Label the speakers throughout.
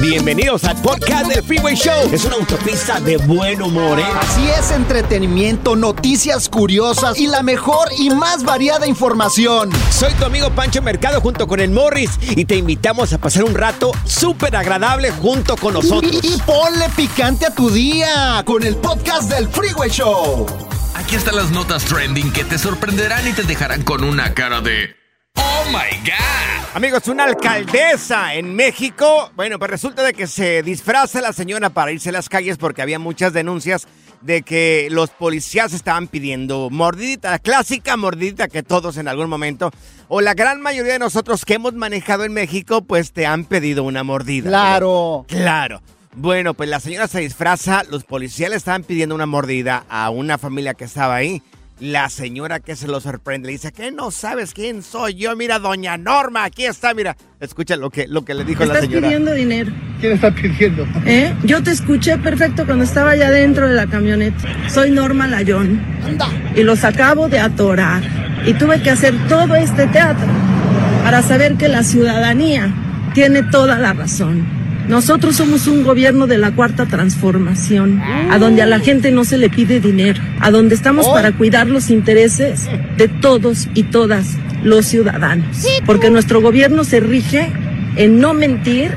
Speaker 1: Bienvenidos al podcast del Freeway Show. Es una autopista de buen humor, ¿eh?
Speaker 2: Así es, entretenimiento, noticias curiosas y la mejor y más variada información.
Speaker 1: Soy tu amigo Pancho Mercado junto con el Morris y te invitamos a pasar un rato súper agradable junto con nosotros.
Speaker 2: Y, y ponle picante a tu día con el podcast del Freeway Show.
Speaker 3: Aquí están las notas trending que te sorprenderán y te dejarán con una cara de ¡Oh my God!
Speaker 1: Amigos, una alcaldesa en México, bueno, pues resulta de que se disfraza la señora para irse a las calles porque había muchas denuncias de que los policías estaban pidiendo mordidita, la clásica mordidita que todos en algún momento, o la gran mayoría de nosotros que hemos manejado en México, pues te han pedido una mordida.
Speaker 2: Claro.
Speaker 1: Claro. Bueno, pues la señora se disfraza, los policías le estaban pidiendo una mordida a una familia que estaba ahí. La señora que se lo sorprende le dice, ¿qué no sabes quién soy yo? Mira, doña Norma, aquí está, mira. Escucha lo que, lo que le dijo la
Speaker 4: Estás
Speaker 1: señora.
Speaker 4: pidiendo dinero.
Speaker 5: ¿Quién está pidiendo?
Speaker 4: ¿Eh? Yo te escuché perfecto cuando estaba allá dentro de la camioneta. Soy Norma Layón. Y los acabo de atorar. Y tuve que hacer todo este teatro para saber que la ciudadanía tiene toda la razón. Nosotros somos un gobierno de la cuarta transformación, a donde a la gente no se le pide dinero, a donde estamos para cuidar los intereses de todos y todas los ciudadanos. Porque nuestro gobierno se rige en no mentir,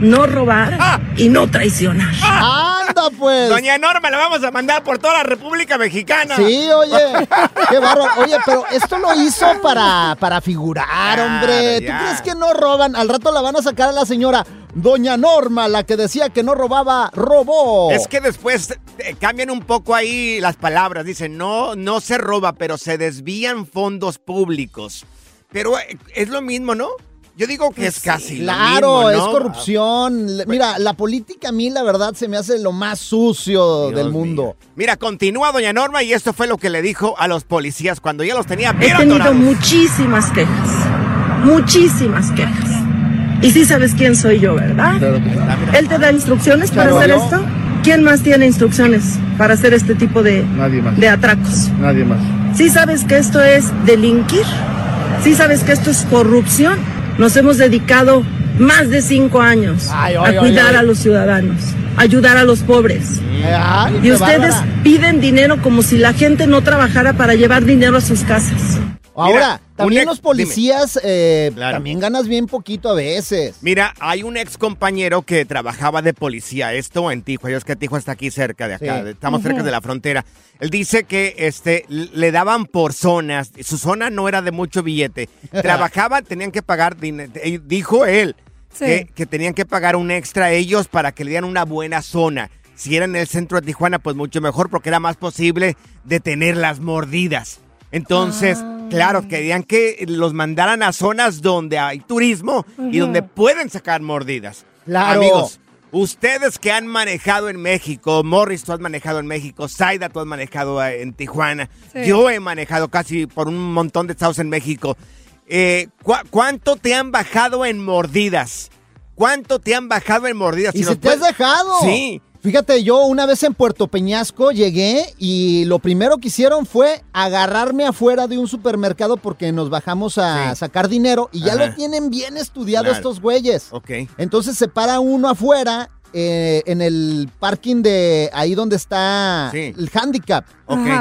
Speaker 4: no robar y no traicionar.
Speaker 2: Anda pues.
Speaker 1: Doña Norma, la vamos a mandar por toda la República Mexicana.
Speaker 2: Sí, oye, qué bárbaro. Oye, pero esto lo hizo para, para figurar,
Speaker 1: Claro,
Speaker 2: hombre. ¿Tú crees que no roban? Al rato la van a sacar a la señora Doña Norma, la que decía que no robaba, robó.
Speaker 1: Es que después eh, cambian un poco ahí las palabras. Dicen, no, no se roba, pero se desvían fondos públicos. Pero eh, es lo mismo, ¿no? Yo digo que es casi
Speaker 2: Claro,
Speaker 1: lo mismo,
Speaker 2: es corrupción. Mira, la política a mí, la verdad, se me hace lo más sucio
Speaker 1: Dios
Speaker 2: del mundo.
Speaker 1: mío. Mira, continúa doña Norma y esto fue lo que le dijo a los policías cuando ya los tenía
Speaker 4: He tenido
Speaker 1: atorados.
Speaker 4: muchísimas quejas, muchísimas quejas. Y sí sabes quién soy yo, ¿verdad? Él te da instrucciones para hacer esto. ¿Quién más tiene instrucciones para hacer este tipo de,
Speaker 5: Nadie más.
Speaker 4: de atracos?
Speaker 5: Nadie más.
Speaker 4: ¿Sí sabes que esto es delinquir? ¿Sí sabes que esto es corrupción? Nos hemos dedicado más de cinco años
Speaker 2: Ay, ay,
Speaker 4: a cuidar
Speaker 2: ay, ay.
Speaker 4: a los ciudadanos, a ayudar a los pobres.
Speaker 2: Ay,
Speaker 4: Y ustedes
Speaker 2: bárbara.
Speaker 4: piden dinero como si la gente no trabajara para llevar dinero a sus casas.
Speaker 2: Ahora,
Speaker 1: Mira,
Speaker 2: también los policías eh,
Speaker 1: Claro.
Speaker 2: también ganas bien poquito a veces.
Speaker 1: Mira, hay un ex compañero que trabajaba de policía, esto en Tijuana, es que Tijuana está aquí cerca de acá,
Speaker 2: Sí.
Speaker 1: estamos cerca de la frontera. Él dice que este le daban por zonas, su zona no era de mucho billete. Trabajaban, tenían que pagar dinero, dijo él, que, que tenían que pagar un extra a ellos para que le dieran una buena zona. Si era en el centro de Tijuana, pues mucho mejor porque era más posible detener las mordidas. Entonces, claro, querían que los mandaran a zonas donde hay turismo y donde pueden sacar mordidas.
Speaker 2: Claro.
Speaker 1: Amigos, ustedes que han manejado en México, Morris, tú has manejado en México, Zaida, tú has manejado eh, en Tijuana, yo he manejado casi por un montón de estados en México. Eh, ¿cu- ¿Cuánto te han bajado en mordidas? ¿Cuánto te han bajado en mordidas?
Speaker 2: ¿Y si te has dejado?
Speaker 1: Sí.
Speaker 2: Fíjate, yo una vez en Puerto Peñasco llegué y lo primero que hicieron fue agarrarme afuera de un supermercado porque nos bajamos a
Speaker 1: Sí.
Speaker 2: sacar dinero y ya lo tienen bien estudiado
Speaker 1: Claro.
Speaker 2: estos güeyes.
Speaker 1: Ok.
Speaker 2: Entonces se para uno afuera eh, en el parking de ahí donde está
Speaker 1: Sí.
Speaker 2: el handicap.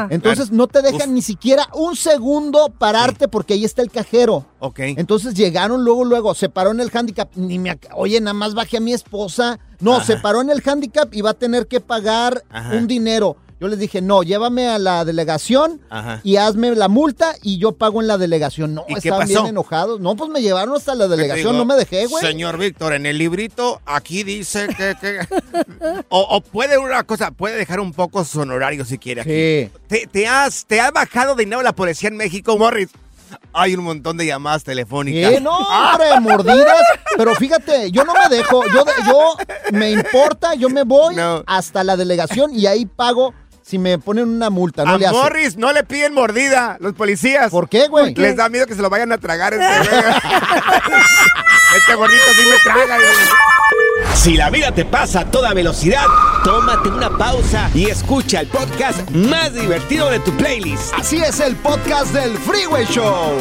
Speaker 2: Entonces no te dejan
Speaker 1: Uf.
Speaker 2: ni siquiera un segundo pararte porque ahí está el cajero.
Speaker 1: Ok.
Speaker 2: Entonces llegaron luego, luego, se paró en el handicap. Ni me, oye, nada más bajé a mi esposa. No,
Speaker 1: Ajá.
Speaker 2: se paró en el handicap y va a tener que pagar
Speaker 1: Ajá.
Speaker 2: un dinero. Yo les dije, no, llévame a la delegación
Speaker 1: Ajá.
Speaker 2: y hazme la multa y yo pago en la delegación. No,
Speaker 1: ¿Y qué
Speaker 2: estaban
Speaker 1: pasó?
Speaker 2: bien enojados. No, pues me llevaron hasta la delegación, no me dejé, güey.
Speaker 1: Señor Víctor, en el librito aquí dice que... que- o, o puede una cosa, puede dejar un poco su honorario si quiere. aquí.
Speaker 2: Sí.
Speaker 1: ¿Te, te has, ¿Te ha bajado dinero la policía en México, Morris? Hay un montón de llamadas telefónicas.
Speaker 2: ¿Qué? No, hombre, mordidas. Pero fíjate, yo no me dejo. Yo, yo me importa, yo me voy
Speaker 1: No.
Speaker 2: hasta la delegación y ahí pago si me ponen una multa. No
Speaker 1: a
Speaker 2: le.
Speaker 1: Morris no le piden mordida los policías.
Speaker 2: ¿Por qué, güey?
Speaker 1: Les da miedo que se lo vayan a tragar este güey. Este gordito sí me traga.
Speaker 6: Si la vida te pasa a toda velocidad, tómate una pausa y escucha el podcast más divertido de tu playlist.
Speaker 2: Así es el podcast del Freeway Show.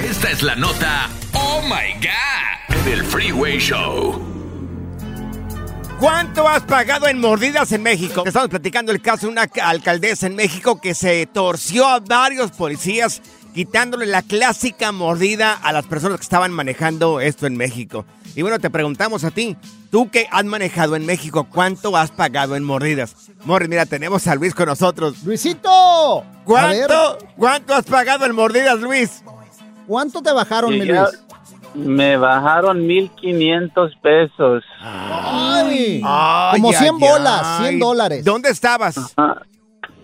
Speaker 3: Esta es la nota Oh My God del Freeway Show.
Speaker 1: ¿Cuánto has pagado en mordidas en México? Estamos platicando el caso de una ca- alcaldesa en México que se torció a varios policías quitándole la clásica mordida a las personas que estaban manejando esto en México. Y bueno, te preguntamos a ti, tú que has manejado en México, ¿cuánto has pagado en mordidas? Morris, mira, tenemos a Luis con nosotros.
Speaker 2: Luisito.
Speaker 1: ¿Cuánto, ¿Cuánto has pagado en mordidas, Luis?
Speaker 2: ¿Cuánto te bajaron, mi Luis?
Speaker 7: Me bajaron 1500 pesos.
Speaker 2: Ay,
Speaker 1: Ay,
Speaker 2: como
Speaker 1: ay,
Speaker 2: 100 bolas,
Speaker 1: ay.
Speaker 2: 100 dólares.
Speaker 1: ¿Dónde estabas?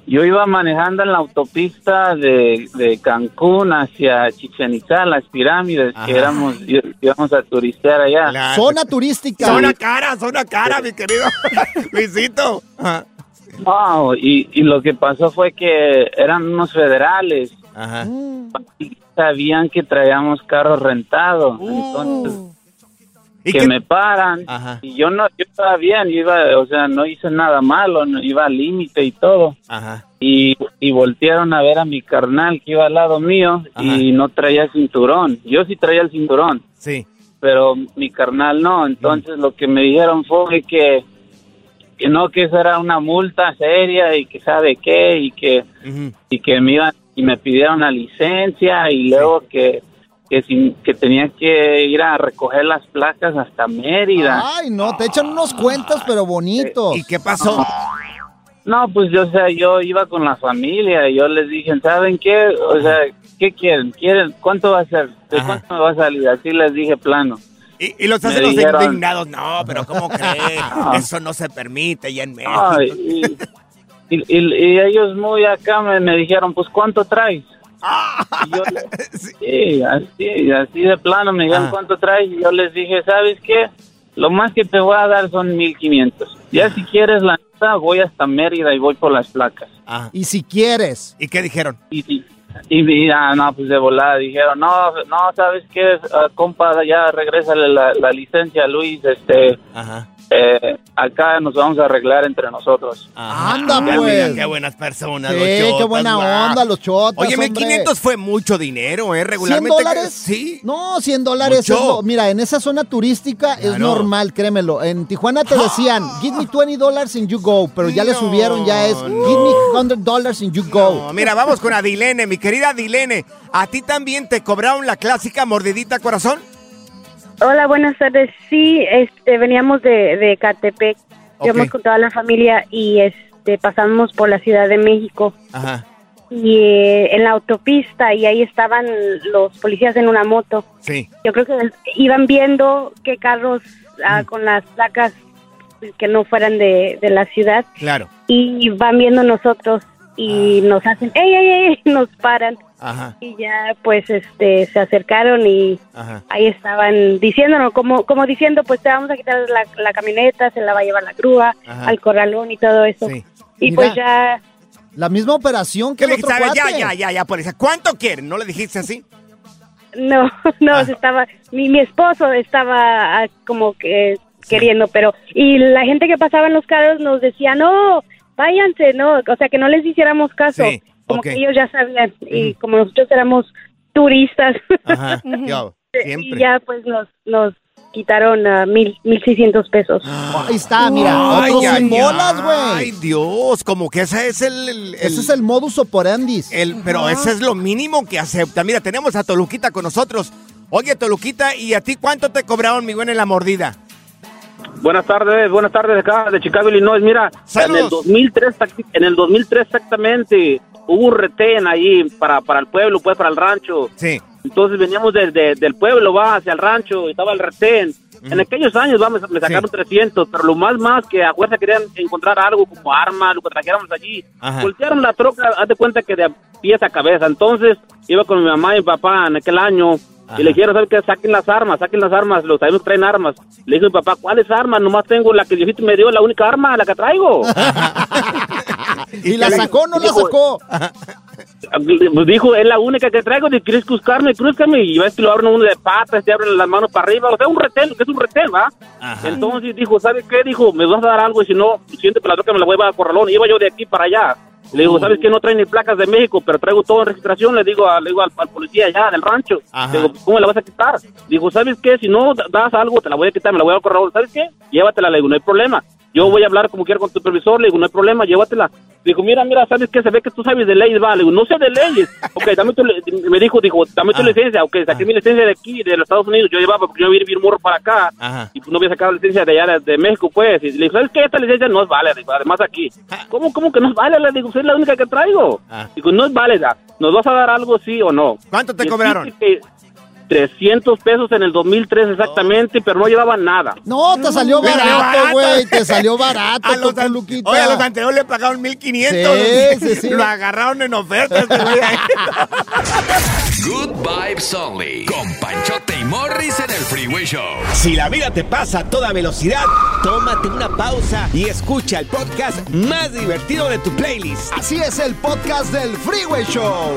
Speaker 7: Yo iba manejando en la autopista de, de Cancún hacia Chichen Itza, las pirámides,
Speaker 1: Ajá.
Speaker 7: que éramos, íbamos a turistear allá.
Speaker 1: La-
Speaker 2: Zona turística.
Speaker 1: Zona cara, zona cara, mi querido Luisito. Ajá.
Speaker 7: No, y, y lo que pasó fue que eran unos federales.
Speaker 1: Ajá.
Speaker 7: y sabían que traíamos carros rentados. Entonces,
Speaker 1: ¿Y
Speaker 7: que me paran.
Speaker 1: Ajá.
Speaker 7: Y yo no, yo estaba bien, yo iba, o sea, no hice nada malo, no- iba al límite y todo.
Speaker 1: Ajá.
Speaker 7: y, y voltearon a ver a mi carnal que iba al lado mío y no traía cinturón. Yo sí traía el cinturón,
Speaker 1: Sí.
Speaker 7: pero mi carnal no. Entonces lo que me dijeron fue que, que no, que esa era una multa seria y que sabe qué y que,
Speaker 1: Ujú.
Speaker 7: y que me iban y me pidieron la licencia y luego que que, sin, que tenía que ir a recoger las placas hasta Mérida.
Speaker 2: Ay, no, te echan unos cuentos, pero bonitos.
Speaker 1: ¿Y qué pasó?
Speaker 7: No, pues yo, o sea, yo iba con la familia y yo les dije, ¿saben qué? O sea, ¿qué quieren? ¿Quieren? ¿Cuánto va a ser? ¿De
Speaker 1: Ajá.
Speaker 7: cuánto me va a salir? Así les dije plano.
Speaker 1: Y, y los hacen los
Speaker 7: dijeron-
Speaker 1: indignados. No, pero ¿cómo crees? Eso no se permite ya en México.
Speaker 7: Ay, y, y- y- y ellos muy acá me, me dijeron, pues ¿cuánto traes? Y yo, sí, así, así de plano me dijeron,
Speaker 1: Ah.
Speaker 7: ¿cuánto traes? Y yo les dije, ¿sabes qué? Lo más que te voy a dar son 1500. Ya si quieres la neta, voy hasta Mérida y voy por las placas.
Speaker 1: Ajá.
Speaker 2: Y si quieres.
Speaker 1: ¿Y qué dijeron?
Speaker 7: Y, y, y, y, ah, no, pues de volada dijeron, no, no, ¿sabes qué? Ah, compa, ya regrésale la, la licencia, Luis, este,
Speaker 1: Ajá.
Speaker 7: Eh, acá nos vamos a arreglar entre nosotros.
Speaker 1: Ajá.
Speaker 2: Anda,
Speaker 1: Ah,
Speaker 2: pues.
Speaker 1: mira, qué buenas personas.
Speaker 2: Sí,
Speaker 1: los
Speaker 2: qué buena
Speaker 1: guau.
Speaker 2: onda, los chotas,
Speaker 1: Oye,
Speaker 2: hombre.
Speaker 1: 1500 fue mucho dinero, ¿eh?
Speaker 2: ¿100
Speaker 1: Regularmente.
Speaker 2: dólares?
Speaker 1: Sí.
Speaker 2: No, 100 dólares. es lo- mira, en esa zona turística es normal, créemelo. En Tijuana te decían, give me 20 dollars and you go. Pero ya le subieron, ya es,
Speaker 1: no.
Speaker 2: give me 100 dollars and you go.
Speaker 1: No, mira, vamos con Adilene, mi querida Adilene. ¿A ti también te cobraron la clásica mordidita corazón?
Speaker 8: Hola, buenas tardes. Sí, este, veníamos de, de Catepec.
Speaker 1: Ok.
Speaker 8: Íbamos con toda la familia y este, pasamos por la Ciudad de México
Speaker 1: Ajá.
Speaker 8: y eh, en la autopista y ahí estaban los policías en una moto.
Speaker 1: Sí.
Speaker 8: Yo creo que iban viendo qué carros ah, con las placas que no fueran de, de la ciudad
Speaker 1: Claro.
Speaker 8: y van viendo nosotros y nos hacen, ¡ey, ey, ey! Nos paran
Speaker 1: Ajá.
Speaker 8: y ya pues este se acercaron y
Speaker 1: Ajá.
Speaker 8: ahí estaban diciéndonos, como, como diciendo, pues te vamos a quitar la, la camioneta, se la va a llevar la grúa,
Speaker 1: Ajá.
Speaker 8: al corralón y todo eso.
Speaker 1: Sí.
Speaker 8: Y
Speaker 2: Mira.
Speaker 8: pues ya,
Speaker 2: La misma operación que
Speaker 1: ¿Qué
Speaker 2: el otro cuate.
Speaker 1: Ya, ya, ya, ya, policía. ¿Cuánto quieren? ¿No le dijiste así?
Speaker 8: no, no,
Speaker 1: Ah.
Speaker 8: se estaba, mi, mi esposo estaba ah, como que queriendo, pero y la gente que pasaba en los carros nos decía, no, váyanse, no, o sea, que no les hiciéramos caso,
Speaker 1: Sí,
Speaker 8: como que ellos ya sabían, y como nosotros éramos turistas,
Speaker 1: Ajá,
Speaker 8: y ya pues nos, nos quitaron a mil, mil seiscientos pesos.
Speaker 2: Ahí está, mira,
Speaker 1: Ay,
Speaker 2: otros
Speaker 1: ay,
Speaker 2: sin bolas,
Speaker 1: Ay,
Speaker 2: güey.
Speaker 1: Dios, como que ese es el... el-
Speaker 2: Ese
Speaker 1: el-
Speaker 2: es el modus operandi.
Speaker 1: el- pero ese es lo mínimo que acepta. Mira, tenemos a Toluquita con nosotros. Oye, Toluquita, ¿y a ti cuánto te cobraron, mi buena, en la mordida?
Speaker 7: Buenas tardes, buenas tardes acá de Chicago, Illinois. Mira, en el
Speaker 1: Saludos.
Speaker 7: 2003, tac- en el 2003 exactamente, hubo un retén ahí para, para el pueblo, pues para el rancho.
Speaker 1: Sí.
Speaker 7: Entonces veníamos de- de- del pueblo, va, hacia el rancho, y estaba el retén. En aquellos años, vamos, me sacaron 300, pero lo más más que a fuerza querían encontrar algo como arma, lo que trajéramos allí.
Speaker 1: Ajá.
Speaker 7: Voltearon la troca, haz de cuenta que de pies a cabeza. Entonces, iba con mi mamá y mi papá en aquel año, y le dijeron, ¿sabes qué? Saquen las armas, saquen las armas, los sabemos traen armas. Le dijo mi papá, ¿cuáles armas? Nomás tengo la que viejito me dio, la única arma, la que traigo.
Speaker 2: ¿Y la sacó o no la
Speaker 7: Dijo-
Speaker 2: sacó?
Speaker 7: Pues dijo, es la única que traigo, de quieres cruzcarme, cruzcame, y ves que lo abren uno de patas, te abren las manos para arriba, o sea, un retén, que es un retén, ¿va? Entonces dijo, ¿sabes qué? Dijo, me vas a dar algo, y si no, siente por la troca me la voy a corralón, iba yo de aquí para allá. Le digo, ¿sabes qué? No trae ni placas de México, pero traigo todo en registración, le digo, a- le digo al, al policía allá del rancho.
Speaker 1: Ajá.
Speaker 7: Le digo, ¿cómo me la vas a quitar? Dijo, ¿sabes qué? Si no da- das algo, te la voy a quitar, me la voy a correr. ¿Sabes qué? Llévatela, le digo, no hay problema. Yo voy a hablar como quiera con tu supervisor, le digo, no hay problema, llévatela. Dijo, mira, mira, ¿sabes qué? Se ve que tú sabes de leyes, va. Le digo, no sé de leyes. Ok, dame tu, me dijo, dijo, dame tu
Speaker 1: Ah.
Speaker 7: licencia. Ok, saqué mi licencia de aquí, de los Estados Unidos. Yo llevaba, porque yo vine bien morro para acá.
Speaker 1: Ajá.
Speaker 7: Y pues no había sacado la licencia de allá, de, México, pues. Y le dijo, ¿sabes qué? Esta licencia no es válida, además aquí. ¿Cómo, cómo que no es válida? Le digo, soy la única que traigo.
Speaker 1: Ah.
Speaker 7: Digo, no es válida. ¿Nos vas a dar algo, sí o no?
Speaker 1: ¿Cuánto te
Speaker 7: Y
Speaker 1: cobraron?
Speaker 7: que 300 pesos en el 2003 exactamente, pero no llevaban nada.
Speaker 2: No, te salió barato, güey. Te salió barato,
Speaker 1: A los, an- oye, a los anteriores le pagaron 1500.
Speaker 2: Sí, sí, sí.
Speaker 1: Lo agarraron en oferta. güey.
Speaker 3: Good vibes only. Con Panchote y Morris en el Freeway Show.
Speaker 6: Si la vida te pasa a toda velocidad, tómate una pausa y escucha el podcast más divertido de tu playlist.
Speaker 2: Así es el podcast del Freeway Show.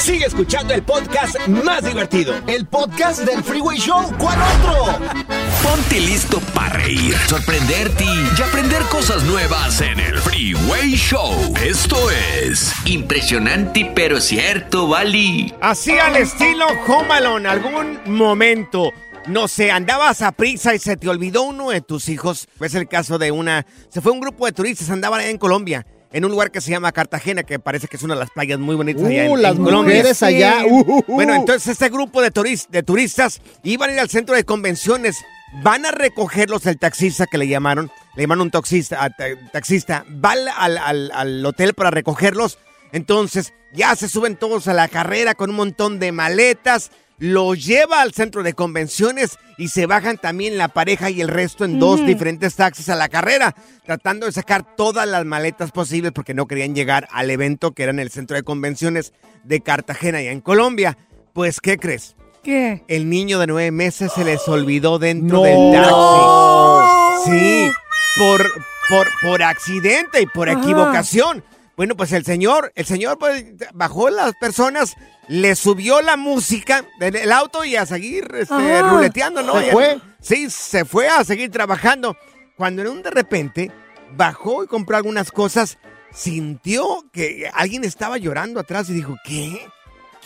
Speaker 6: Sigue escuchando el podcast más divertido.
Speaker 2: El podcast del Freeway Show. ¿Cuál otro?
Speaker 3: Ponte listo para reír, sorprenderte y aprender cosas nuevas en el Freeway Show. Esto es impresionante pero cierto, Bali.
Speaker 1: Así al estilo Home Alone, algún momento, no sé, andabas a prisa y se te olvidó uno de tus hijos. Es el caso de una, se fue un grupo de turistas, andaban en Colombia, en un lugar que se llama Cartagena, que parece que es una de las playas muy bonitas allá en,
Speaker 2: Uh,
Speaker 1: en
Speaker 2: las
Speaker 1: Colombia.
Speaker 2: mujeres allá. Uh, uh, uh.
Speaker 1: Bueno, entonces este grupo de, turis- de turistas iban a ir al centro de convenciones. Van a recogerlos el taxista que le llamaron, le llamaron un taxista, taxista, va al, al- al- al hotel para recogerlos. Entonces ya se suben todos a la carrera con un montón de maletas, los lleva al centro de convenciones y se bajan también la pareja y el resto en dos diferentes taxis a la carrera, tratando de sacar todas las maletas posibles porque no querían llegar al evento que era en el centro de convenciones de Cartagena y en Colombia. Pues, ¿qué crees?
Speaker 9: ¿Qué?
Speaker 1: El niño de nueve meses se les olvidó dentro
Speaker 2: No.
Speaker 1: del taxi. Sí, por, por, por accidente y por
Speaker 9: Ajá.
Speaker 1: equivocación. Bueno, pues el señor, el señor pues, bajó las personas, le subió la música del auto y a seguir este, ruleteando, ¿no?
Speaker 2: ¿Se fue?
Speaker 1: Sí, se fue a seguir trabajando. Cuando en un de repente bajó y compró algunas cosas, sintió que alguien estaba llorando atrás y dijo, ¿qué?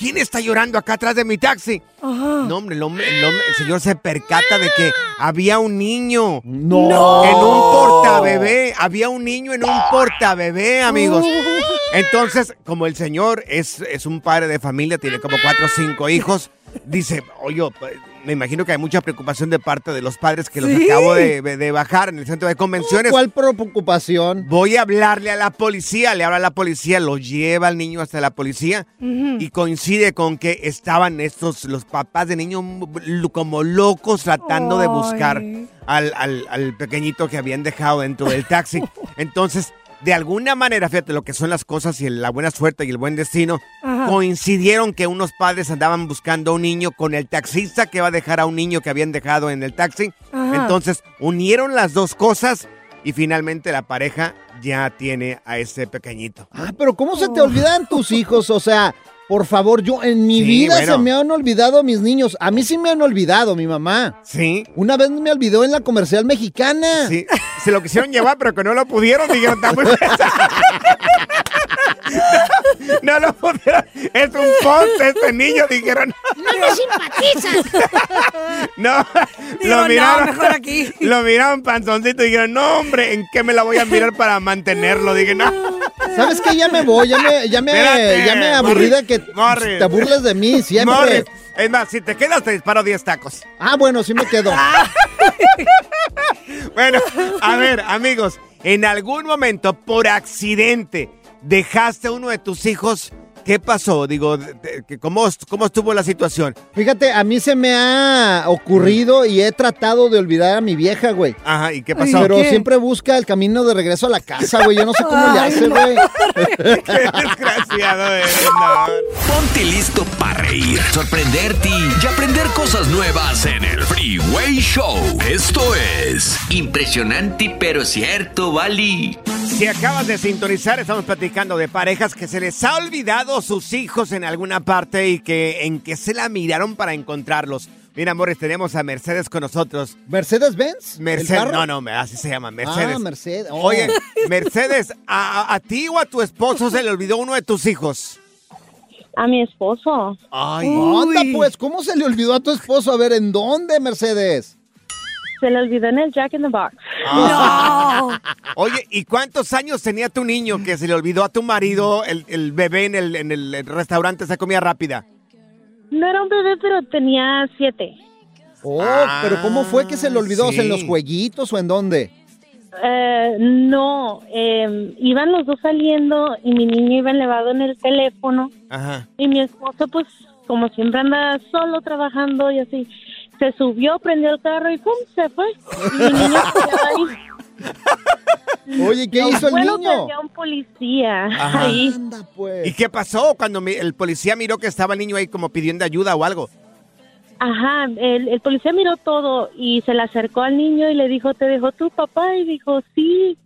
Speaker 1: ¿Quién está llorando acá atrás de mi taxi? No, hombre, el, hombre- el hombre- el señor se percata de que había un niño.
Speaker 2: No.
Speaker 1: En un portabebé. Había un niño en un portabebé, amigos. Entonces, como el señor es, es un padre de familia, tiene como cuatro o cinco hijos, dice, oye, pues, me imagino que hay mucha preocupación de parte de los padres que los
Speaker 2: Sí.
Speaker 1: acabo de, de bajar en el centro de convenciones.
Speaker 2: ¿Cuál preocupación?
Speaker 1: Voy a hablarle a la policía, le habla a la policía, lo lleva al niño hasta la policía y coincide con que estaban estos, los papás de niño como locos tratando de buscar al, al- al pequeñito que habían dejado dentro del taxi. Entonces, de alguna manera, fíjate lo que son las cosas y la buena suerte y el buen destino,
Speaker 9: Ajá.
Speaker 1: coincidieron que unos padres andaban buscando a un niño con el taxista que va a dejar a un niño que habían dejado en el taxi.
Speaker 9: Ajá.
Speaker 1: Entonces, unieron las dos cosas y finalmente la pareja ya tiene a ese pequeñito.
Speaker 2: Ah, pero ¿cómo se te olvidan tus hijos? O sea, por favor, yo en mi
Speaker 1: Sí,
Speaker 2: vida
Speaker 1: bueno.
Speaker 2: se me han olvidado mis niños. A mí sí me han olvidado, mi mamá.
Speaker 1: Sí.
Speaker 2: Una vez me olvidó en la comercial mexicana.
Speaker 1: Sí, se lo quisieron llevar, pero que no lo pudieron, dijeron, está muy pesado". No lo pudieron. Es un poste este niño, dijeron.
Speaker 10: ¡No me simpatizas!
Speaker 1: No,
Speaker 10: Digo,
Speaker 1: lo
Speaker 10: no,
Speaker 1: miraron.
Speaker 10: mejor aquí.
Speaker 1: Lo miraron panzoncito y dijeron, no, hombre, ¿en qué me la voy a mirar para mantenerlo? Dije, no.
Speaker 2: ¿Sabes qué? Ya me voy, ya me, ya me,
Speaker 1: Espérate,
Speaker 2: ya me aburrí de que
Speaker 1: Morris.
Speaker 2: te burles de mí siempre.
Speaker 1: Morris, Es más, si te quedas, te disparo 10 tacos.
Speaker 2: Ah, bueno, sí me quedo.
Speaker 1: Bueno, a ver, amigos, en algún momento, por accidente, dejaste uno de tus hijos. ¿Qué pasó? Digo, ¿cómo, ¿cómo estuvo la situación?
Speaker 2: Fíjate, a mí se me ha ocurrido y he tratado de olvidar a mi vieja, güey.
Speaker 1: Ajá, ¿y qué pasó?
Speaker 2: Pero
Speaker 1: ¿Qué?
Speaker 2: siempre busca el camino de regreso a la casa, güey. Yo no sé cómo le
Speaker 3: Ay,
Speaker 2: hace,
Speaker 3: no.
Speaker 2: güey.
Speaker 1: Desgraciado eres, no.
Speaker 3: Ponte listo para reír, sorprenderte y aprender cosas nuevas en el Freeway Show. Esto es impresionante pero cierto, Bali.
Speaker 1: Si acabas de sintonizar, estamos platicando de parejas que se les ha olvidado sus hijos en alguna parte y que en que se la miraron para encontrarlos. Mira, amores, tenemos a Mercedes con nosotros.
Speaker 2: ¿Mercedes Benz? ¿El
Speaker 1: Mercedes, no, no, así se llama, Mercedes.
Speaker 2: Ah, Mercedes. Oh.
Speaker 1: Oye, Mercedes, ¿a, ti o a tu esposo se le olvidó uno de tus hijos?
Speaker 11: A mi esposo.
Speaker 1: Ay,
Speaker 2: Anda, pues, ¿cómo se le olvidó a tu esposo? A ver, ¿en dónde, Mercedes?
Speaker 11: Se le olvidó en el Jack in the Box.
Speaker 1: Ah. Oye, ¿y cuántos años tenía tu niño que se le olvidó a tu marido el, el bebé en el, en el restaurante esa comida rápida?
Speaker 11: No era un bebé, pero tenía siete.
Speaker 2: Oh, pero ¿cómo fue que se le olvidó? ¿En los
Speaker 1: sí.
Speaker 2: jueguitos o en dónde?
Speaker 11: Eh, no, eh, iban los dos saliendo y mi niño iba elevado en el teléfono
Speaker 1: Ajá.
Speaker 11: y mi esposo, pues, como siempre anda solo trabajando y así, se subió, prendió el carro y ¡pum! se fue. Y mi niño ahí.
Speaker 2: Oye, ¿qué hizo el
Speaker 11: bueno
Speaker 2: niño?
Speaker 11: un policía
Speaker 1: Ajá.
Speaker 11: ahí.
Speaker 2: pues.
Speaker 1: ¿Y qué pasó cuando mi- el policía miró que estaba el niño ahí como pidiendo ayuda o algo?
Speaker 11: Ajá, el, el policía miró todo y se le acercó al niño y le dijo, ¿te dejó tu papá? Y dijo, sí.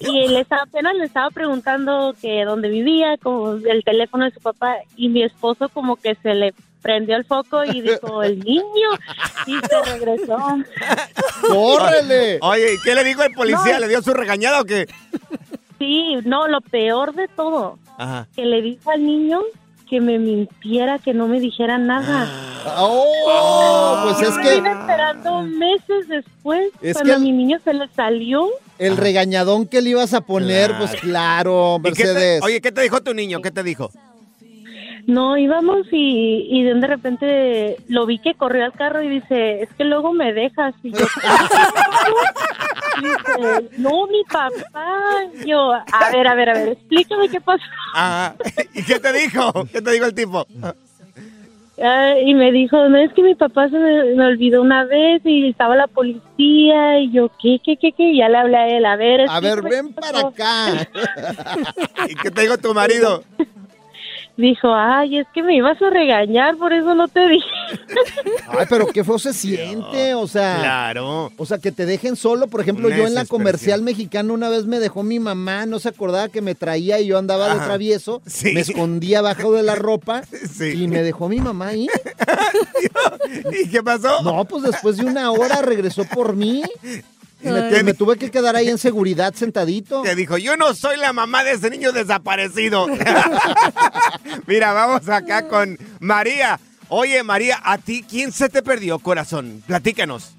Speaker 11: Y él estaba, apenas le estaba preguntando que dónde vivía, como el teléfono de su papá, y mi esposo como que se le prendió el foco y dijo, el niño, y se regresó.
Speaker 2: ¡Córrele!
Speaker 1: Oye, ¿y qué le dijo el policía?
Speaker 11: No.
Speaker 1: ¿Le dio su regañada o qué?
Speaker 11: Sí, no, lo peor de todo,
Speaker 1: Ajá.
Speaker 11: que le dijo al niño que me mintiera, que no me dijera nada.
Speaker 2: ¡Oh! Pues es que
Speaker 11: esperando meses después,
Speaker 2: Es
Speaker 11: cuando
Speaker 2: que-
Speaker 11: a mi niño se le salió.
Speaker 2: el regañadón que le ibas a poner, pues claro,
Speaker 1: ¿Y qué te-
Speaker 2: Mercedes.
Speaker 1: oye, ¿qué te dijo tu niño? ¿Qué te dijo?
Speaker 11: No, íbamos y, y de repente lo vi que corrió al carro y dice, es que luego me dejas. Y yo, y dice, no, mi papá. Y yo, a ver, a ver, a ver, explícame qué pasó.
Speaker 1: Ajá. ¿Y qué te dijo? ¿Qué te dijo el tipo?
Speaker 11: Ah, y me dijo, no, es que mi papá se me, me olvidó una vez y estaba la policía. Y yo, ¿qué, qué, qué, qué? Y ya le hablé a él, a ver.
Speaker 2: A ver, ven para acá.
Speaker 1: ¿Y qué te dijo tu marido?
Speaker 11: Dijo, ay, es que me ibas a regañar, por eso no te dije.
Speaker 2: Ay, pero qué feo se siente, o sea.
Speaker 1: Claro.
Speaker 2: O sea, que te dejen solo. Por ejemplo,
Speaker 1: Una
Speaker 2: yo en la comercial mexicana una vez me dejó mi mamá, no se acordaba que me traía y yo andaba de
Speaker 1: Ajá.
Speaker 2: travieso.
Speaker 1: Sí.
Speaker 2: Me escondía abajo de la ropa
Speaker 1: Sí.
Speaker 2: y me dejó mi mamá ahí.
Speaker 1: ¿Y qué pasó?
Speaker 2: No, pues después de una hora regresó por mí. Y me,
Speaker 1: Ay.
Speaker 2: me tuve que quedar ahí en seguridad sentadito.
Speaker 1: Que dijo, yo no soy la mamá de ese niño desaparecido. Mira, vamos acá con María. Oye, María, ¿a ti quién se te perdió, corazón? Platícanos.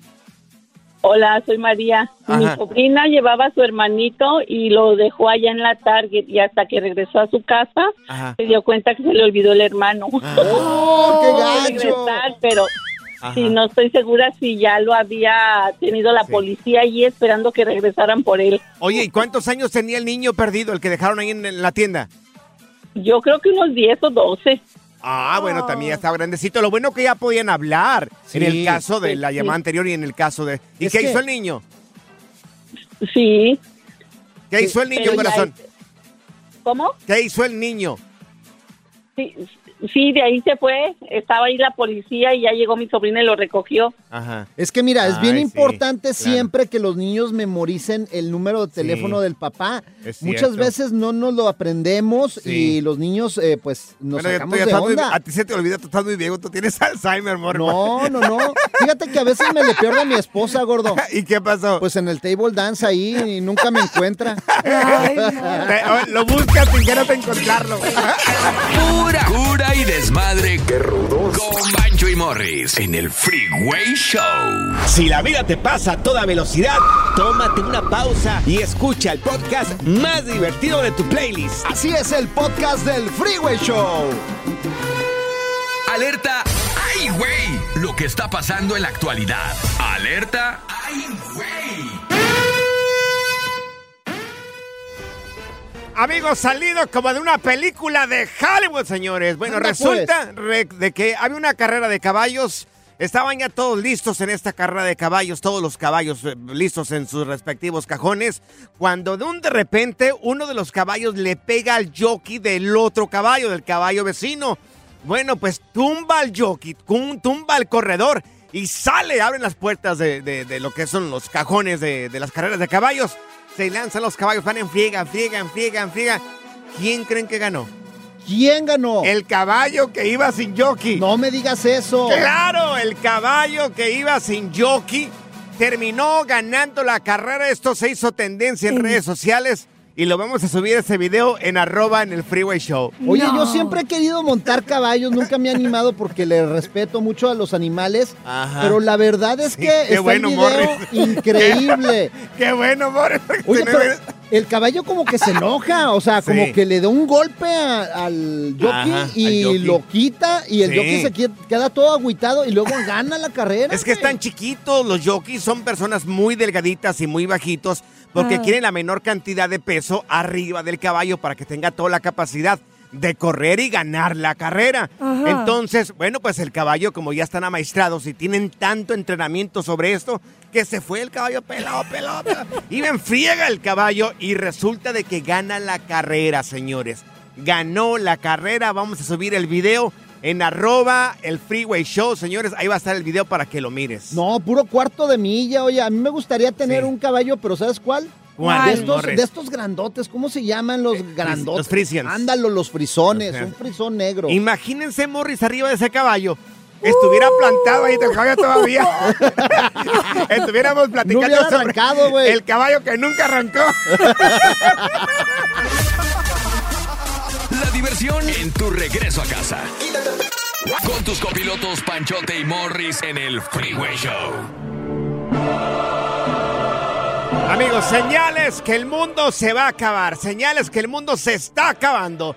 Speaker 9: Hola, soy María. Mi sobrina llevaba a su hermanito y lo dejó allá en la Target y hasta que regresó a su casa
Speaker 1: Ajá.
Speaker 9: se dio cuenta que se le olvidó el hermano.
Speaker 2: ¡Oh, qué gacho!
Speaker 9: Regresar, pero
Speaker 1: Ajá.
Speaker 9: sí, no estoy segura si ya lo había tenido la policía allí esperando que regresaran por él.
Speaker 1: Oye, ¿y cuántos años tenía el niño perdido, el que dejaron ahí en, en la tienda?
Speaker 9: Yo creo que unos 10 o 12.
Speaker 1: Ah, bueno, también ya estaba grandecito. Lo bueno que ya podían hablar
Speaker 2: Sí.
Speaker 1: en el caso de
Speaker 9: Sí,
Speaker 1: la
Speaker 9: sí.
Speaker 1: llamada anterior y en el caso de... ¿Y
Speaker 2: Es
Speaker 1: qué
Speaker 2: que-
Speaker 1: hizo el niño?
Speaker 9: Sí.
Speaker 1: ¿Qué hizo el niño,
Speaker 9: Pero ya-
Speaker 1: corazón?
Speaker 9: ¿Cómo?
Speaker 1: ¿Qué hizo el niño?
Speaker 9: Sí, sí, de ahí se fue. Estaba ahí la policía y ya llegó mi sobrina y lo recogió.
Speaker 1: Ajá.
Speaker 2: Es que mira, es bien
Speaker 1: Ay, sí,
Speaker 2: importante
Speaker 1: claro.
Speaker 2: siempre que los niños memoricen el número de teléfono
Speaker 1: Sí.
Speaker 2: del papá. Muchas veces no nos lo aprendemos
Speaker 1: Sí.
Speaker 2: y los niños eh, pues nos
Speaker 1: Bueno,
Speaker 2: sacamos de
Speaker 1: estás muy-
Speaker 2: onda.
Speaker 1: a ti se te olvida, tú estás muy viejo, tú tienes Alzheimer, amor.
Speaker 2: No, no, no. Fíjate que a veces me le pierdo a mi esposa, gordo.
Speaker 1: ¿Y qué pasó?
Speaker 2: Pues en el table dance ahí y nunca me encuentra.
Speaker 1: Te- oh, lo buscas sin querer encontrarlo.
Speaker 3: Pura cura y desmadre. ¡Qué rudos! Con Bancho y Morris en el Freeway Show.
Speaker 6: Si la vida te pasa a toda velocidad, tómate una pausa y escucha el podcast más divertido de tu playlist.
Speaker 2: Así es el podcast del Freeway Show.
Speaker 3: Alerta. ¡Ay, güey! Lo que está pasando en la actualidad. Alerta. ¡Ay, güey!
Speaker 1: Amigos, salido como de una película de Hollywood, señores. Bueno, resulta re- de que había una carrera de caballos. Estaban ya todos listos en esta carrera de caballos, todos los caballos eh, listos en sus respectivos cajones, cuando de un de repente uno de los caballos le pega al jockey del otro caballo, del caballo vecino. Bueno, pues tumba al jockey, tum- tumba al corredor y sale, abren las puertas de, de- de lo que son los cajones de, de las carreras de caballos. Se lanzan los caballos, van en friega, friega, friega, friega. ¿Quién creen que ganó?
Speaker 2: ¿Quién ganó?
Speaker 1: El caballo que iba sin jockey.
Speaker 2: No me digas eso.
Speaker 1: Claro, el caballo que iba sin jockey terminó ganando la carrera. Esto se hizo tendencia en redes sociales y lo vamos a subir ese video en arroba en el Freeway Show.
Speaker 2: Oye, yo siempre he querido montar caballos, nunca me he animado porque le respeto mucho a los animales,
Speaker 1: Ajá.
Speaker 2: pero la verdad es
Speaker 1: Sí,
Speaker 2: que
Speaker 1: qué
Speaker 2: está
Speaker 1: bueno,
Speaker 2: el video
Speaker 1: Morris.
Speaker 2: increíble.
Speaker 1: Qué bueno, Morris.
Speaker 2: Oye, pero el caballo como que se enoja, o sea, como que le da un golpe a- al jockey
Speaker 1: Ajá,
Speaker 2: y
Speaker 1: al jockey.
Speaker 2: lo quita y el
Speaker 1: Sí.
Speaker 2: jockey se queda todo agüitado y luego gana la carrera.
Speaker 1: Es que
Speaker 2: güey.
Speaker 1: están chiquitos los jockeys, son personas muy delgaditas y muy bajitos porque
Speaker 2: Ah.
Speaker 1: quieren la menor cantidad de peso arriba del caballo para que tenga toda la capacidad de correr y ganar la carrera.
Speaker 12: Ajá.
Speaker 1: Entonces, bueno, pues el caballo, como ya están amaestrados y tienen tanto entrenamiento sobre esto, que se fue el caballo pelado, pelado, pelado. Iba en friega el caballo y resulta de que gana la carrera, señores. Ganó la carrera, vamos a subir el video en arroba el Freeway Show, señores. Ahí va a estar el video para que lo mires.
Speaker 2: No, puro cuarto de milla. Oye, a mí me gustaría tener
Speaker 1: Sí.
Speaker 2: un caballo, pero ¿sabes cuál?
Speaker 1: ¿Cuál,
Speaker 2: De estos, de estos grandotes, ¿cómo se llaman los grandotes?
Speaker 1: los Frisians.
Speaker 2: Ándalo, los frisones, un frisón negro.
Speaker 1: Imagínense Morris arriba de ese caballo. Estuviera plantado ahí el caballo todavía. Estuviéramos platicando sobre
Speaker 2: arrancado,
Speaker 1: el caballo que nunca arrancó.
Speaker 3: En tu regreso a casa. Con tus copilotos Panchote y Morris en el Freeway Show.
Speaker 1: Amigos, señales que el mundo se va a acabar, señales que el mundo se está acabando.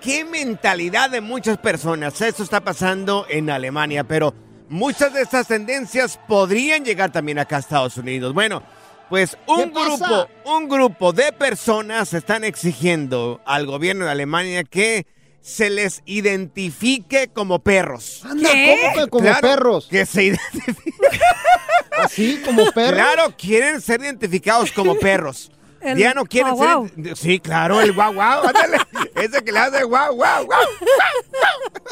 Speaker 1: Qué mentalidad de muchas personas. Esto está pasando en Alemania, pero muchas de estas tendencias podrían llegar también acá a Estados Unidos. Bueno, pues un grupo, un grupo de personas están exigiendo al gobierno de Alemania que se les identifique como perros.
Speaker 2: Anda, ¿cómo que como
Speaker 1: Claro,
Speaker 2: perros?
Speaker 1: Que se identifiquen.
Speaker 2: Así, como perros.
Speaker 1: Claro, quieren ser identificados como perros.
Speaker 12: El
Speaker 1: ya no quieren
Speaker 12: guau,
Speaker 1: ser... Sí, claro, el guau guau, ándale. Ese que le hace guau guau guau.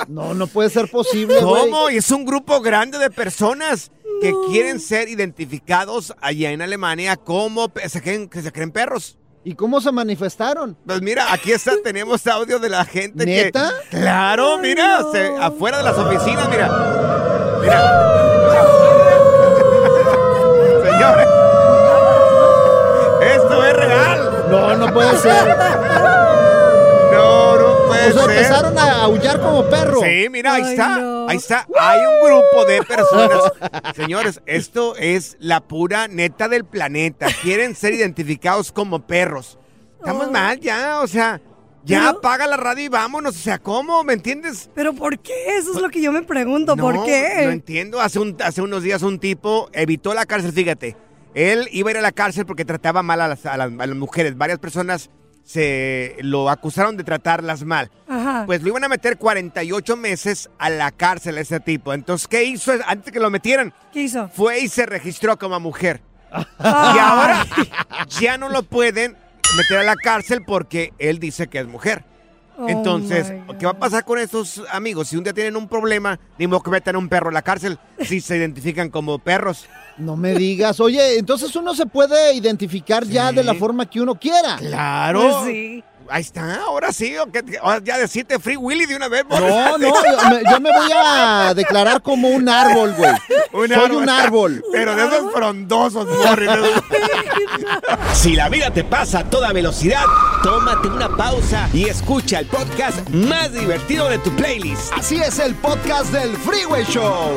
Speaker 2: No, no puede ser posible.
Speaker 1: ¿Cómo? Y es un grupo grande de personas que quieren ser identificados allá en Alemania como se creen, que se creen perros.
Speaker 2: ¿Y cómo se manifestaron?
Speaker 1: Pues mira, aquí está, tenemos audio de la gente
Speaker 2: ¿Neta?
Speaker 1: que... Claro, mira, se- afuera de las oficinas, mira. Mira. Señores. Esto es real.
Speaker 2: No, no puede ser.
Speaker 1: No, no
Speaker 2: O sea, empezaron a aullar como perro.
Speaker 1: Sí, mira, ahí está. Ahí está. Hay un grupo de personas. Señores, esto es la pura neta del planeta. Quieren ser identificados como perros. Estamos mal ya, o sea, ya
Speaker 12: Pero-
Speaker 1: apaga la radio y vámonos. O sea, ¿cómo? ¿Me entiendes?
Speaker 12: ¿Pero por qué? Eso es lo que yo me pregunto. ¿Por
Speaker 1: No,
Speaker 12: qué?
Speaker 1: No entiendo. Hace, un, hace unos días un tipo evitó la cárcel, fíjate. Él iba a ir a la cárcel porque trataba mal a las, a las- a las mujeres. Varias personas se lo acusaron de tratarlas mal.
Speaker 12: Ajá.
Speaker 1: Pues lo iban a meter 48 meses a la cárcel a ese tipo. Entonces, ¿qué hizo antes de que lo metieran?
Speaker 12: ¿Qué hizo?
Speaker 1: Fue y se registró como mujer.
Speaker 12: Ah.
Speaker 1: Y ahora ya no lo pueden meter a la cárcel porque él dice que es mujer.
Speaker 12: Oh
Speaker 1: Entonces, ¿qué va a pasar con estos amigos? Si un día tienen un problema, ni modo que metan a un perro a la cárcel si se identifican como perros.
Speaker 2: No me digas. Oye, entonces uno se puede identificar ya de la forma que uno quiera.
Speaker 1: Claro.
Speaker 12: Pues sí.
Speaker 1: Ahí está, ahora sí. ¿o qué? Ahora ya decirte Free Willy de una vez.
Speaker 2: No, no, yo me, yo me voy a declarar como un árbol, güey.
Speaker 1: Un
Speaker 2: Soy
Speaker 1: árbol.
Speaker 2: un árbol.
Speaker 1: Pero de esos frondosos, esos-
Speaker 6: Si la vida te pasa a toda velocidad, tómate una pausa y escucha el podcast más divertido de tu playlist.
Speaker 2: Así es el podcast del Freeway Show.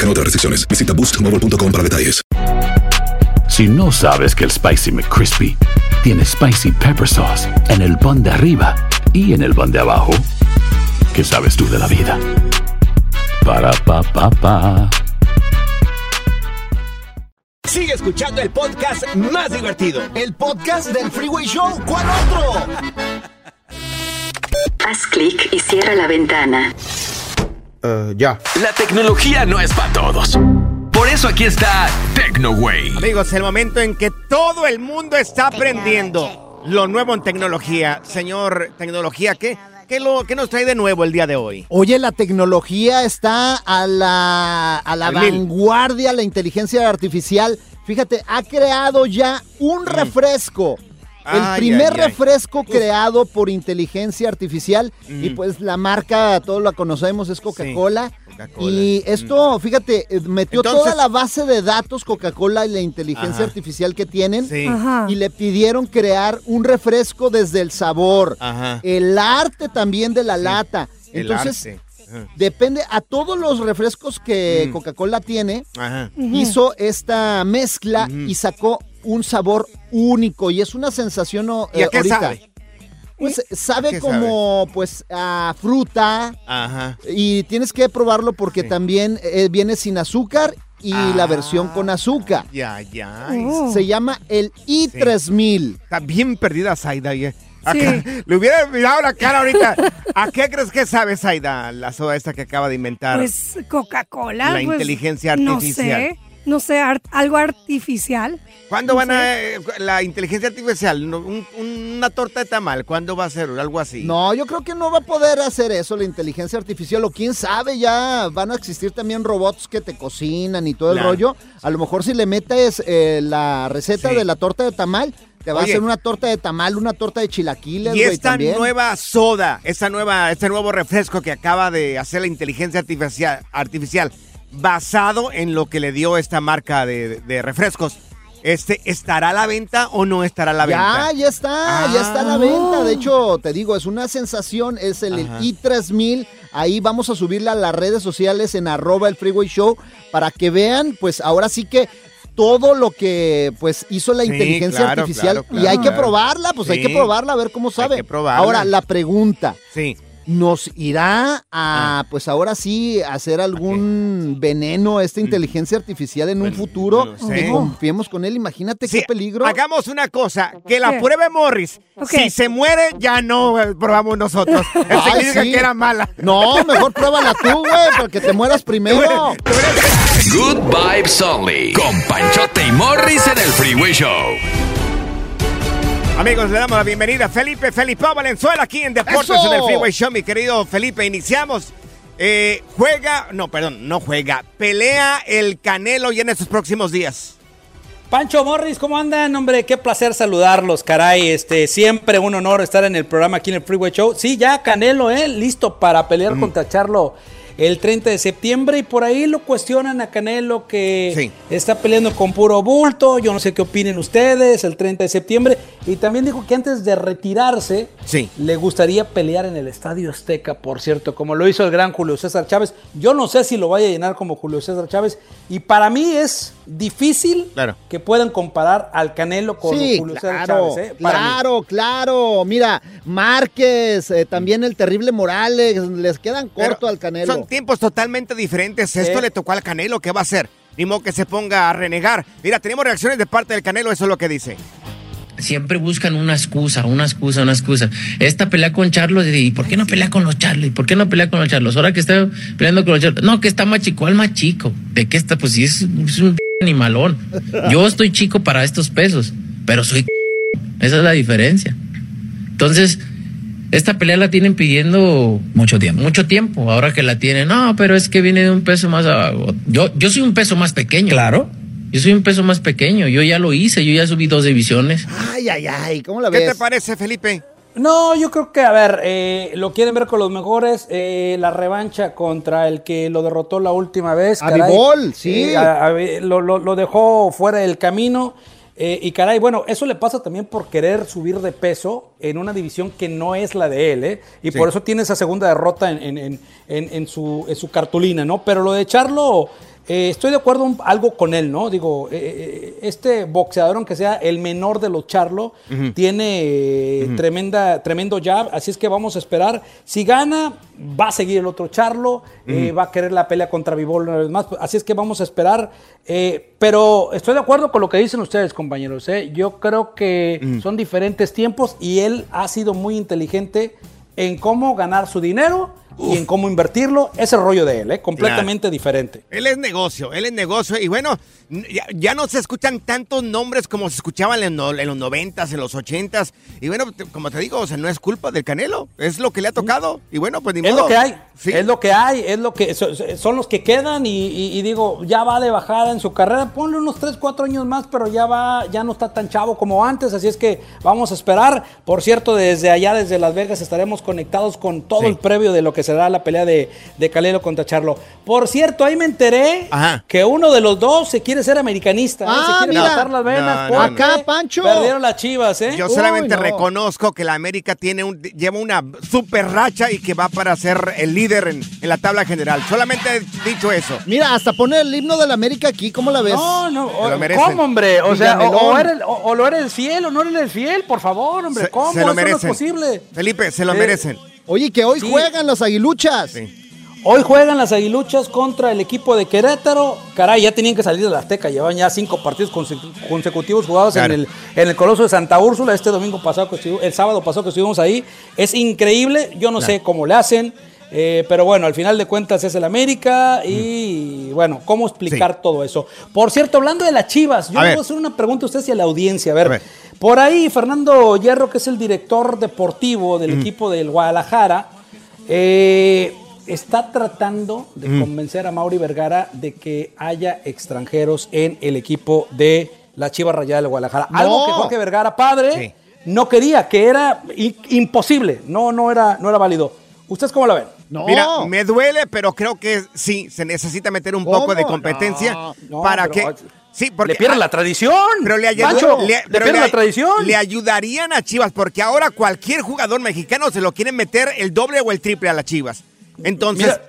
Speaker 13: Aplican otras restricciones. Visita boostmobile.com para detalles.
Speaker 14: Si no sabes que el Spicy McCrispy tiene Spicy Pepper Sauce en el pan de arriba y en el pan de abajo, ¿qué sabes tú de la vida? Para, pa, pa, pa.
Speaker 6: Sigue escuchando el podcast más divertido.
Speaker 2: El podcast del Freeway Show. ¿Cuál otro?
Speaker 15: Haz clic y cierra la ventana.
Speaker 6: Ya.
Speaker 3: La tecnología no es para todos. Por eso aquí está TecnoWay.
Speaker 1: Amigos, el momento en que todo el mundo está aprendiendo lo nuevo en tecnología. Señor Tecnología, ¿qué, qué, lo, qué nos trae de nuevo el día de hoy?
Speaker 2: Oye, la tecnología está a la, a la vanguardia, la inteligencia artificial. Fíjate, ha creado ya un refresco. El
Speaker 1: Ay,
Speaker 2: primer
Speaker 1: ay, ay.
Speaker 2: refresco creado por inteligencia artificial y
Speaker 1: Mm.
Speaker 2: pues la marca, todos la conocemos, es Coca-Cola. Y esto, fíjate, eh, metió
Speaker 1: Entonces-
Speaker 2: toda la base de datos Coca-Cola y la inteligencia
Speaker 1: Ajá.
Speaker 2: artificial que tienen
Speaker 1: Sí.
Speaker 2: Y le pidieron crear un refresco desde el sabor,
Speaker 1: Ajá.
Speaker 2: el arte también de la lata.
Speaker 1: El
Speaker 2: Entonces,
Speaker 1: arte.
Speaker 2: Depende a todos los refrescos que
Speaker 1: Mm.
Speaker 2: Coca-Cola tiene,
Speaker 1: Ajá.
Speaker 2: hizo esta mezcla y sacó un sabor único y es una sensación o-
Speaker 1: ¿Y a
Speaker 2: eh,
Speaker 1: qué
Speaker 2: ahorita.
Speaker 1: sabe?
Speaker 2: Pues sabe
Speaker 1: qué
Speaker 2: como pues a fruta
Speaker 1: Ajá.
Speaker 2: y tienes que probarlo porque también eh, viene sin azúcar y la versión con azúcar.
Speaker 1: Ya, ya.
Speaker 12: Oh.
Speaker 2: Se llama el i3000.
Speaker 1: Está bien perdida Zaida.
Speaker 12: Sí.
Speaker 1: Le hubiera mirado la cara ahorita. ¿A qué crees que sabe Zaida, la soda esta que acaba de inventar?
Speaker 12: Pues Coca-Cola.
Speaker 1: La
Speaker 12: pues,
Speaker 1: inteligencia
Speaker 12: No
Speaker 1: artificial.
Speaker 12: sé. No sé, algo artificial.
Speaker 1: ¿Cuándo
Speaker 12: No
Speaker 1: van a eh, la inteligencia artificial? no, un- una torta de tamal, ¿cuándo va a ser? Algo así.
Speaker 2: No, yo creo que no va a poder hacer eso la inteligencia artificial o quién sabe, ya van a existir también robots que te cocinan y todo el
Speaker 1: Claro.
Speaker 2: rollo. A lo mejor si le metes eh, la receta
Speaker 1: Sí.
Speaker 2: de la torta de tamal, te va
Speaker 1: Oye.
Speaker 2: a hacer una torta de tamal, una torta de chilaquiles,
Speaker 1: Y esta
Speaker 2: también.
Speaker 1: nueva soda, esta nueva, este nuevo refresco que acaba de hacer la inteligencia artificial, artificial basado en lo que le dio esta marca de, de refrescos, este, ¿estará a la venta o no estará a la
Speaker 2: Ya,
Speaker 1: venta?
Speaker 2: ya está, ya está a la
Speaker 1: Ah.
Speaker 2: venta. De hecho, te digo, es una sensación, es el,
Speaker 1: Ajá.
Speaker 2: i3000. Ahí vamos a subirla a las redes sociales en arroba el Freeway Show para que vean, pues ahora sí que todo lo que pues hizo la
Speaker 1: Sí,
Speaker 2: inteligencia
Speaker 1: claro,
Speaker 2: artificial
Speaker 1: claro,
Speaker 2: y hay que probarla, pues hay que probarla a ver cómo sabe.
Speaker 1: que probarla.
Speaker 2: Ahora la pregunta,
Speaker 1: Sí.
Speaker 2: ¿Nos irá
Speaker 1: Ah.
Speaker 2: a pues ahora sí hacer algún veneno esta inteligencia artificial en un futuro?
Speaker 1: Mm. no lo sé.
Speaker 2: Que confiemos con él, imagínate
Speaker 1: Sí,
Speaker 2: qué peligro.
Speaker 1: Hagamos una cosa, que la
Speaker 2: ¿Qué?
Speaker 1: pruebe Morris. Si se muere, ya no eh, probamos nosotros. Eso
Speaker 2: Ay, sí.
Speaker 1: que era mala.
Speaker 2: No, mejor pruébala tú, güey, para que te mueras primero.
Speaker 3: Good Vibes Only. Con Panchote y Morris en el Freeway Show.
Speaker 1: Amigos, le damos la bienvenida a Felipe Felipe Valenzuela aquí en Deportes
Speaker 3: ¡Eso!
Speaker 1: en el Freeway Show, mi querido Felipe. Iniciamos. Eh, juega, no, perdón, no juega. Pelea el Canelo ya en estos próximos días.
Speaker 16: Pancho Morris, ¿cómo andan? Hombre, qué placer saludarlos, caray. Este, siempre un honor estar en el programa aquí en el Freeway Show. Sí, ya Canelo, ¿eh? Listo para pelear contra Charlo el 30 de septiembre y por ahí lo cuestionan a Canelo que está peleando con puro bulto. Yo no sé qué opinen ustedes el 30 de septiembre. Y también dijo que antes de retirarse
Speaker 1: Sí.
Speaker 16: le gustaría pelear en el Estadio Azteca, por cierto, como lo hizo el gran Julio César Chávez. Yo no sé si lo vaya a llenar como Julio César Chávez. Y para mí es difícil
Speaker 1: Claro.
Speaker 16: que puedan comparar al Canelo con
Speaker 2: Sí,
Speaker 16: Julio César
Speaker 2: claro,
Speaker 16: Chávez. ¿eh? Mí.
Speaker 2: claro, claro. Mira, Márquez, eh, también el terrible Morales, les quedan corto al Canelo.
Speaker 1: Son tiempos totalmente diferentes. Esto
Speaker 2: Sí.
Speaker 1: le tocó al Canelo, ¿qué va a hacer? Ni modo que se ponga a renegar. Mira, tenemos reacciones de parte del Canelo, eso es lo que dice.
Speaker 17: Siempre buscan una excusa, una excusa, una excusa. Esta pelea con Charlos, ¿y por qué no pelea con los Charlos? ¿Y por qué no pelea con los Charlos? Ahora que está peleando con los Charlos. No, que está más chico, ¿cuál más chico? ¿De qué está? Pues sí, es, es un animalón. Yo estoy chico para estos pesos, pero soy Esa es la diferencia. Entonces, esta pelea la tienen pidiendo mucho tiempo. Mucho tiempo. Ahora que la tienen, no, pero es que viene de un peso más abajo. Yo, yo soy un peso más pequeño. Claro. Yo soy un peso más pequeño. Yo ya lo hice. Yo ya subí dos divisiones.
Speaker 2: Ay, ay, ay, ¿cómo la
Speaker 1: ¿Qué
Speaker 2: ves?
Speaker 1: te parece, Felipe?
Speaker 16: No, yo creo que, a ver, eh, lo quieren ver con los mejores. eh, la revancha contra el que lo derrotó la última vez.
Speaker 2: A
Speaker 16: caray,
Speaker 2: sí.
Speaker 16: eh, a- a- lo, lo- lo dejó fuera del camino. Eh, y caray, bueno, eso le pasa también por querer subir de peso en una división que no es la de él, ¿eh? Y
Speaker 1: Sí.
Speaker 16: por eso tiene esa segunda derrota en, en- en- en- en su, en su cartulina, ¿no? Pero lo de Charlo, eh, estoy de acuerdo un- algo con él, ¿no? Digo, eh, eh, este boxeador, aunque sea el menor de los Charlo, tiene eh, tremenda, tremendo jab, así es que vamos a esperar. Si gana, va a seguir el otro Charlo, eh, va a querer la pelea contra Vivol una vez más, así es que vamos a esperar. eh, pero estoy de acuerdo con lo que dicen ustedes, compañeros. ¿eh? Yo creo que son diferentes tiempos y él ha sido muy inteligente en cómo ganar su dinero y en cómo invertirlo. Ese rollo de él, ¿eh? completamente diferente.
Speaker 1: Él es negocio, él es negocio. Y bueno, ya, ya no se escuchan tantos nombres como se escuchaban en, en los noventas, en los ochentas. Y bueno, te- como te digo, o sea, no es culpa del Canelo. Es lo que le ha tocado. Y bueno, pues ni
Speaker 16: Es
Speaker 1: modo.
Speaker 16: lo que hay,
Speaker 1: Sí.
Speaker 16: es lo que hay, es lo que so- son los que quedan y, y- y digo, ya va de bajada en su carrera, ponle unos 3, 4 años más, pero ya va, ya no está tan chavo como antes, así es que vamos a esperar. Por cierto, desde allá, desde Las Vegas, estaremos conectados con todo
Speaker 1: Sí.
Speaker 16: el previo de lo que será la pelea de, de Calero contra Charlo. Por cierto, ahí me enteré que uno de los dos se quiere ser americanista, ¿eh?
Speaker 2: Ah,
Speaker 16: se quiere matar las venas
Speaker 1: No, no, no.
Speaker 2: Pancho.
Speaker 16: perdieron las chivas, ¿eh?
Speaker 1: Yo solamente reconozco que la América tiene un, lleva una super racha y que va para ser el líder en, en la tabla general. Solamente he dicho eso.
Speaker 2: Mira, hasta poner el himno de la América aquí, ¿cómo la ves?
Speaker 16: No, no,
Speaker 1: Se lo merecen.
Speaker 16: ¿cómo, hombre? O sea, o, o eres- o- o lo eres fiel o no eres fiel, por favor, hombre.
Speaker 1: Se-
Speaker 16: ¿Cómo?
Speaker 1: se lo
Speaker 16: Eso no es posible.
Speaker 1: Felipe, se lo
Speaker 16: Eh,
Speaker 1: merecen.
Speaker 2: Oye, que hoy
Speaker 16: Sí.
Speaker 2: juegan los aguiluchas.
Speaker 16: Hoy juegan las aguiluchas contra el equipo de Querétaro. Caray, ya tenían que salir de la Azteca. Llevan ya cinco partidos consecu- consecutivos jugados
Speaker 1: Claro.
Speaker 16: en, el, en el Coloso de Santa Úrsula. Este domingo pasado, que el sábado pasado que estuvimos ahí. Es increíble. Yo no
Speaker 1: Claro.
Speaker 16: sé cómo le hacen. Eh, pero bueno, al final de cuentas es el América y bueno, ¿cómo explicar todo eso? Por cierto, hablando de las Chivas, yo
Speaker 1: A
Speaker 16: le
Speaker 1: ver.
Speaker 16: voy a hacer una pregunta a ustedes y a la audiencia. A ver, por ahí Fernando Hierro, que es el director deportivo del equipo del Guadalajara, eh, está tratando de
Speaker 1: Mm.
Speaker 16: convencer a Mauri Vergara de que haya extranjeros en el equipo de la Chivas Rayada del Guadalajara. Algo que Jorge Vergara, padre, no quería, que era imposible, no, no, era, no era válido. ¿Ustedes cómo la ven?
Speaker 1: Mira, me duele, pero creo que sí, se necesita meter un poco de competencia
Speaker 16: No, no,
Speaker 1: para
Speaker 16: pero-
Speaker 1: que... Sí, porque
Speaker 16: Le pierde la tradición.
Speaker 1: Pero le, ayudó-
Speaker 16: Pancho,
Speaker 1: le-
Speaker 16: le
Speaker 1: pero
Speaker 16: pierde
Speaker 1: le-
Speaker 16: la tradición.
Speaker 1: Le ayudarían a Chivas, porque ahora cualquier jugador mexicano se lo quieren meter el doble o el triple a las Chivas. Entonces,
Speaker 16: Mira.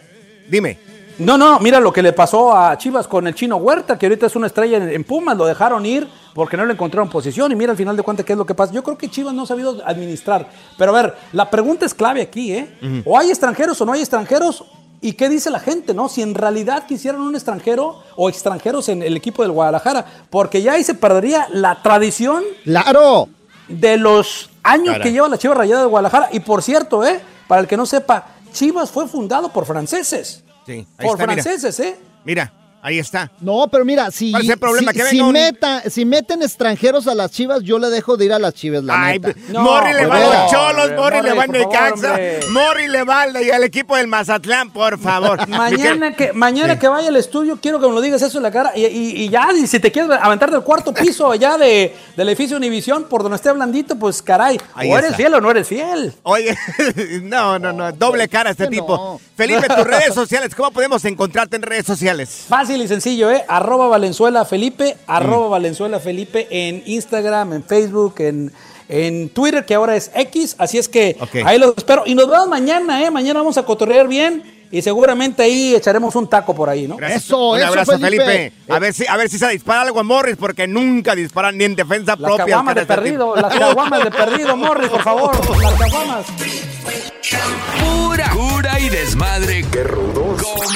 Speaker 1: dime.
Speaker 16: No, no, mira lo que le pasó a Chivas con el chino Huerta, que ahorita es una estrella en, en Pumas, lo dejaron ir porque no le encontraron posición y mira al final de cuentas qué es lo que pasa. Yo creo que Chivas no ha sabido administrar. Pero a ver, la pregunta es clave aquí, ¿eh? O hay extranjeros o no hay extranjeros. ¿Y qué dice la gente, no? Si en realidad quisieran un extranjero o extranjeros en el equipo del Guadalajara, porque ya ahí se perdería la tradición.
Speaker 2: ¡Claro!
Speaker 16: De los años que lleva la Chivas Rayada de Guadalajara. Y por cierto, ¿eh? Para el que no sepa, Chivas fue fundado por franceses.
Speaker 1: Sí, ahí
Speaker 16: Por
Speaker 1: está, mira.
Speaker 16: franceses, ¿eh?
Speaker 1: Mira, ahí está.
Speaker 2: No, pero mira, si,
Speaker 1: ¿Cuál es el problema?
Speaker 2: si,
Speaker 1: Que
Speaker 2: si
Speaker 1: un-
Speaker 2: meta- si meten extranjeros a las chivas, yo le dejo de ir a las chivas, la
Speaker 1: Ay,
Speaker 2: neta.
Speaker 1: Morri le va a los cholos, Morri
Speaker 16: Morri,
Speaker 1: le va al Necaxa. Morri le va al, al equipo del Mazatlán, por favor.
Speaker 16: Mañana que mañana
Speaker 1: Sí.
Speaker 16: que vaya al estudio, quiero que me lo digas eso en la cara. Y, y- y ya, y si te quieres aventar del cuarto piso allá de, del edificio Univisión, por donde esté blandito, pues caray,
Speaker 1: Ahí
Speaker 16: o eres
Speaker 1: está.
Speaker 16: fiel o no eres fiel.
Speaker 1: Oye, no, no, no, doble cara este tipo. Felipe, tus redes sociales, ¿cómo podemos encontrarte en redes sociales?
Speaker 16: Fácil y sencillo, ¿eh? Arroba Valenzuela Felipe,
Speaker 1: Mm.
Speaker 16: arroba Valenzuela Felipe en Instagram, en Facebook, en, en Twitter, que ahora es X. Así es que ahí los espero. Y nos vemos mañana, ¿eh? Mañana vamos a cotorrear bien y seguramente ahí echaremos un taco por ahí, ¿no?
Speaker 2: Eso,
Speaker 1: Un
Speaker 2: eso,
Speaker 1: abrazo, Felipe.
Speaker 2: Felipe.
Speaker 1: A ver si, a ver si se dispara algo a Morris, porque nunca disparan ni en defensa
Speaker 16: Las
Speaker 1: propia.
Speaker 16: caguamas de perdido, las caguamas de perdido, Morris, por favor. Las caguamas.
Speaker 3: Pura cura y desmadre. Qué rudos. Con